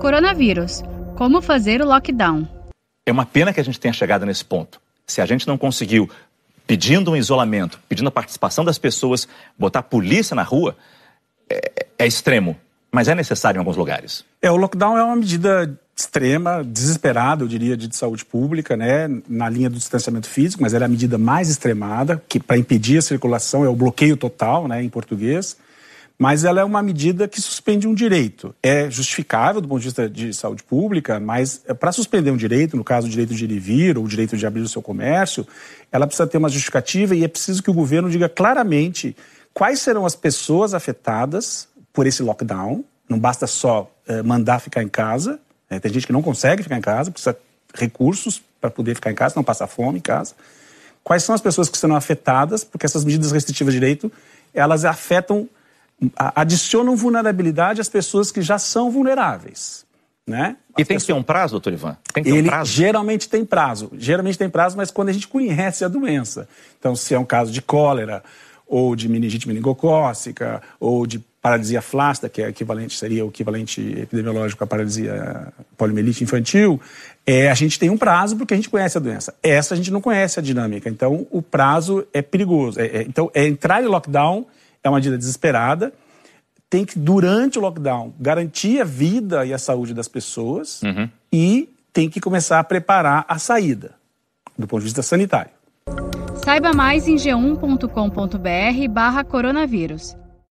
Coronavírus. Como fazer o lockdown? É uma pena que a gente tenha chegado nesse ponto. Se a gente não conseguiu, pedindo um isolamento, pedindo a participação das pessoas, botar a polícia na rua, é, é extremo, mas é necessário em alguns lugares. É, o lockdown é uma medida extrema, desesperada, eu diria, de saúde pública, né, na linha do distanciamento físico, mas ela é a medida mais extremada, que para impedir a circulação é o bloqueio total, né, em português mas ela é uma medida que suspende um direito. É justificável do ponto de vista de saúde pública, mas é, para suspender um direito, no caso o direito de ir e vir ou o direito de abrir o seu comércio, ela precisa ter uma justificativa e é preciso que o governo diga claramente quais serão as pessoas afetadas por esse lockdown. Não basta só é, mandar ficar em casa. Né? Tem gente que não consegue ficar em casa, precisa recursos para poder ficar em casa, não passar fome em casa. Quais são as pessoas que serão afetadas? Porque essas medidas restritivas de direito elas afetam adicionam vulnerabilidade às pessoas que já são vulneráveis. Né? e tem pessoas... que ter um prazo, doutor Ivan? Tem que ter Ele um prazo? geralmente tem prazo. Geralmente tem prazo, mas quando a gente conhece a doença. Então, se é um caso de cólera, ou de meningite meningocócica, ou de paralisia flácida, que é equivalente, seria o equivalente epidemiológico à paralisia poliomielite infantil, é, a gente tem um prazo porque a gente conhece a doença. Essa a gente não conhece a dinâmica. Então, o prazo é perigoso. É, é, então, é entrar em lockdown é uma medida desesperada. Tem que, durante o lockdown, garantir a vida e a saúde das pessoas uhum. e tem que começar a preparar a saída, do ponto de vista sanitário. Saiba mais em g1.com.br barra coronavírus.